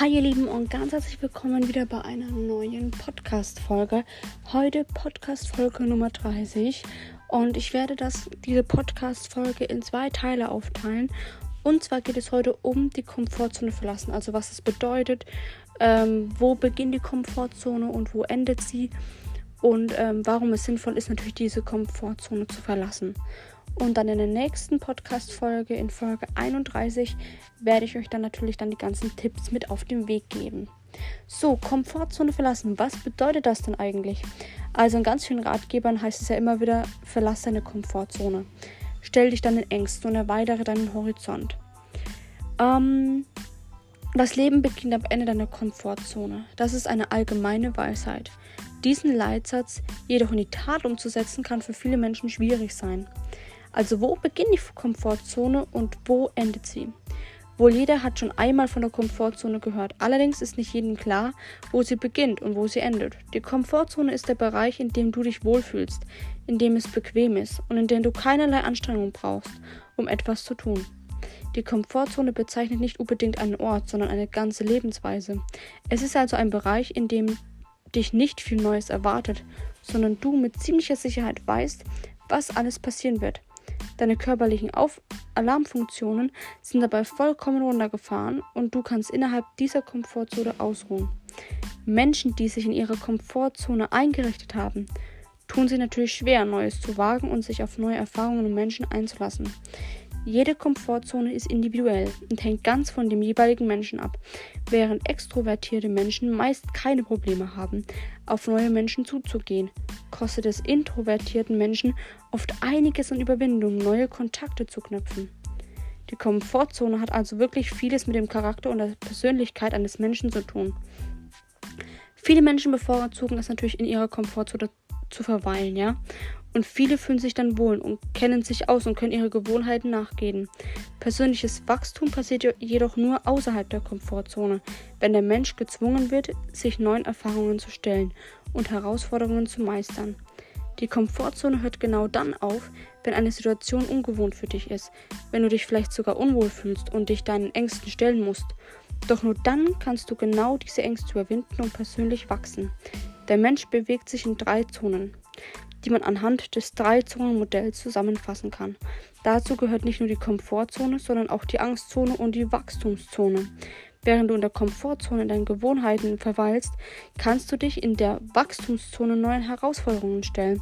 Hi ihr Lieben und ganz herzlich willkommen wieder bei einer neuen Podcast-Folge. Heute Podcast-Folge Nummer 30 und ich werde das, diese Podcast-Folge in zwei Teile aufteilen. Und zwar geht es heute um die Komfortzone verlassen, also was es bedeutet, ähm, wo beginnt die Komfortzone und wo endet sie und ähm, warum es sinnvoll ist, natürlich diese Komfortzone zu verlassen. Und dann in der nächsten Podcast-Folge, in Folge 31, werde ich euch dann natürlich dann die ganzen Tipps mit auf den Weg geben. So, Komfortzone verlassen. Was bedeutet das denn eigentlich? Also in ganz vielen Ratgebern heißt es ja immer wieder, verlasse deine Komfortzone. Stell dich dann in Ängsten und erweitere deinen Horizont. Ähm, das Leben beginnt am Ende deiner Komfortzone. Das ist eine allgemeine Weisheit. Diesen Leitsatz jedoch in die Tat umzusetzen, kann für viele Menschen schwierig sein. Also wo beginnt die Komfortzone und wo endet sie? Wohl jeder hat schon einmal von der Komfortzone gehört. Allerdings ist nicht jedem klar, wo sie beginnt und wo sie endet. Die Komfortzone ist der Bereich, in dem du dich wohlfühlst, in dem es bequem ist und in dem du keinerlei Anstrengung brauchst, um etwas zu tun. Die Komfortzone bezeichnet nicht unbedingt einen Ort, sondern eine ganze Lebensweise. Es ist also ein Bereich, in dem dich nicht viel Neues erwartet, sondern du mit ziemlicher Sicherheit weißt, was alles passieren wird. Deine körperlichen Auf Alarmfunktionen sind dabei vollkommen runtergefahren und du kannst innerhalb dieser Komfortzone ausruhen. Menschen, die sich in ihrer Komfortzone eingerichtet haben, tun sich natürlich schwer, Neues zu wagen und sich auf neue Erfahrungen und Menschen einzulassen. Jede Komfortzone ist individuell und hängt ganz von dem jeweiligen Menschen ab, während extrovertierte Menschen meist keine Probleme haben, auf neue Menschen zuzugehen, kostet es introvertierten Menschen oft einiges an Überwindung, neue Kontakte zu knüpfen. Die Komfortzone hat also wirklich vieles mit dem Charakter und der Persönlichkeit eines Menschen zu tun. Viele Menschen bevorzugen es natürlich in ihrer Komfortzone zu verweilen, ja. Und viele fühlen sich dann wohl und kennen sich aus und können ihre Gewohnheiten nachgehen. Persönliches Wachstum passiert jedoch nur außerhalb der Komfortzone, wenn der Mensch gezwungen wird, sich neuen Erfahrungen zu stellen und Herausforderungen zu meistern. Die Komfortzone hört genau dann auf, wenn eine Situation ungewohnt für dich ist, wenn du dich vielleicht sogar unwohl fühlst und dich deinen Ängsten stellen musst. Doch nur dann kannst du genau diese Ängste überwinden und persönlich wachsen. Der Mensch bewegt sich in drei Zonen die man anhand des Drei-Zonen-Modells zusammenfassen kann. Dazu gehört nicht nur die Komfortzone, sondern auch die Angstzone und die Wachstumszone. Während du in der Komfortzone in deinen Gewohnheiten verweilst, kannst du dich in der Wachstumszone neuen Herausforderungen stellen.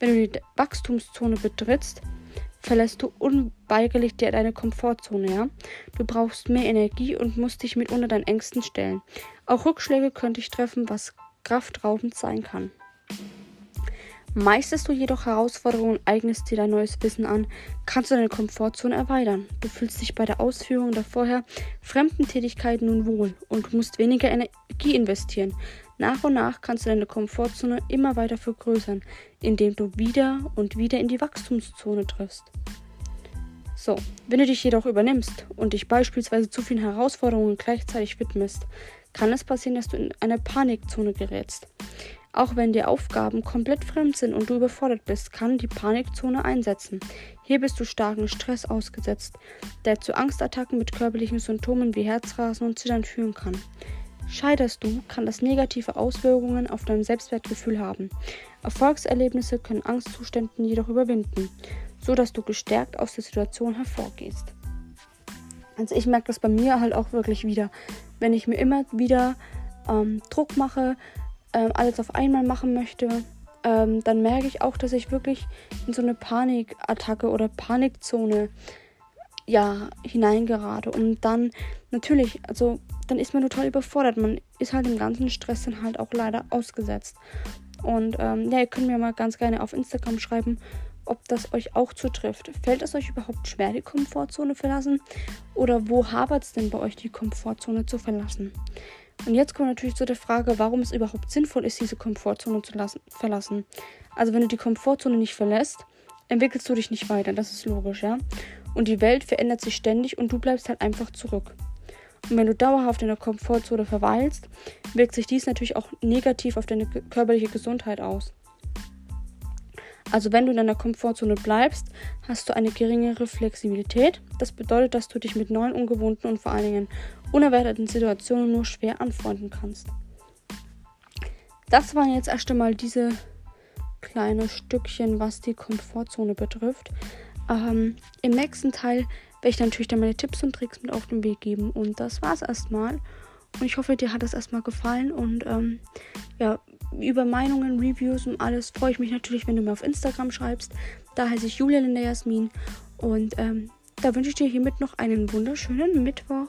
Wenn du die Wachstumszone betrittst, verlässt du unweigerlich deine Komfortzone, ja? Du brauchst mehr Energie und musst dich mitunter deinen Ängsten stellen. Auch Rückschläge können dich treffen, was kraftraubend sein kann. Meisterst du jedoch Herausforderungen und eignest dir dein neues Wissen an, kannst du deine Komfortzone erweitern. Du fühlst dich bei der Ausführung der vorher fremden Tätigkeiten nun wohl und musst weniger Energie investieren. Nach und nach kannst du deine Komfortzone immer weiter vergrößern, indem du wieder und wieder in die Wachstumszone triffst. So, wenn du dich jedoch übernimmst und dich beispielsweise zu vielen Herausforderungen gleichzeitig widmest, kann es passieren, dass du in eine Panikzone gerätst. Auch wenn die Aufgaben komplett fremd sind und du überfordert bist, kann die Panikzone einsetzen. Hier bist du starken Stress ausgesetzt, der zu Angstattacken mit körperlichen Symptomen wie Herzrasen und Zittern führen kann. Scheiterst du, kann das negative Auswirkungen auf dein Selbstwertgefühl haben. Erfolgserlebnisse können Angstzuständen jedoch überwinden, so dass du gestärkt aus der Situation hervorgehst. Also ich merke das bei mir halt auch wirklich wieder, wenn ich mir immer wieder ähm, Druck mache, ähm, alles auf einmal machen möchte, ähm, dann merke ich auch, dass ich wirklich in so eine Panikattacke oder Panikzone ja hineingerate und dann natürlich, also dann ist man total überfordert. Man ist halt im ganzen Stress dann halt auch leider ausgesetzt. Und ähm, ja, ihr könnt mir mal ganz gerne auf Instagram schreiben, ob das euch auch zutrifft. Fällt es euch überhaupt schwer, die Komfortzone verlassen? Oder wo hapert es denn bei euch, die Komfortzone zu verlassen? Und jetzt kommt natürlich zu der Frage, warum es überhaupt sinnvoll ist, diese Komfortzone zu lassen, verlassen. Also wenn du die Komfortzone nicht verlässt, entwickelst du dich nicht weiter. Das ist logisch, ja. Und die Welt verändert sich ständig und du bleibst halt einfach zurück. Und wenn du dauerhaft in der Komfortzone verweilst, wirkt sich dies natürlich auch negativ auf deine körperliche Gesundheit aus. Also wenn du in deiner Komfortzone bleibst, hast du eine geringere Flexibilität. Das bedeutet, dass du dich mit neuen, ungewohnten und vor allen Dingen unerwarteten Situationen nur schwer anfreunden kannst. Das waren jetzt erst einmal diese kleine Stückchen, was die Komfortzone betrifft. Ähm, Im nächsten Teil werde ich natürlich dann meine Tipps und Tricks mit auf den Weg geben. Und das war's erstmal. Und ich hoffe, dir hat das erstmal gefallen. Und ähm, ja, über Meinungen, Reviews und alles freue ich mich natürlich, wenn du mir auf Instagram schreibst. Da heiße ich Julia Linda Jasmin. Und ähm, da wünsche ich dir hiermit noch einen wunderschönen Mittwoch.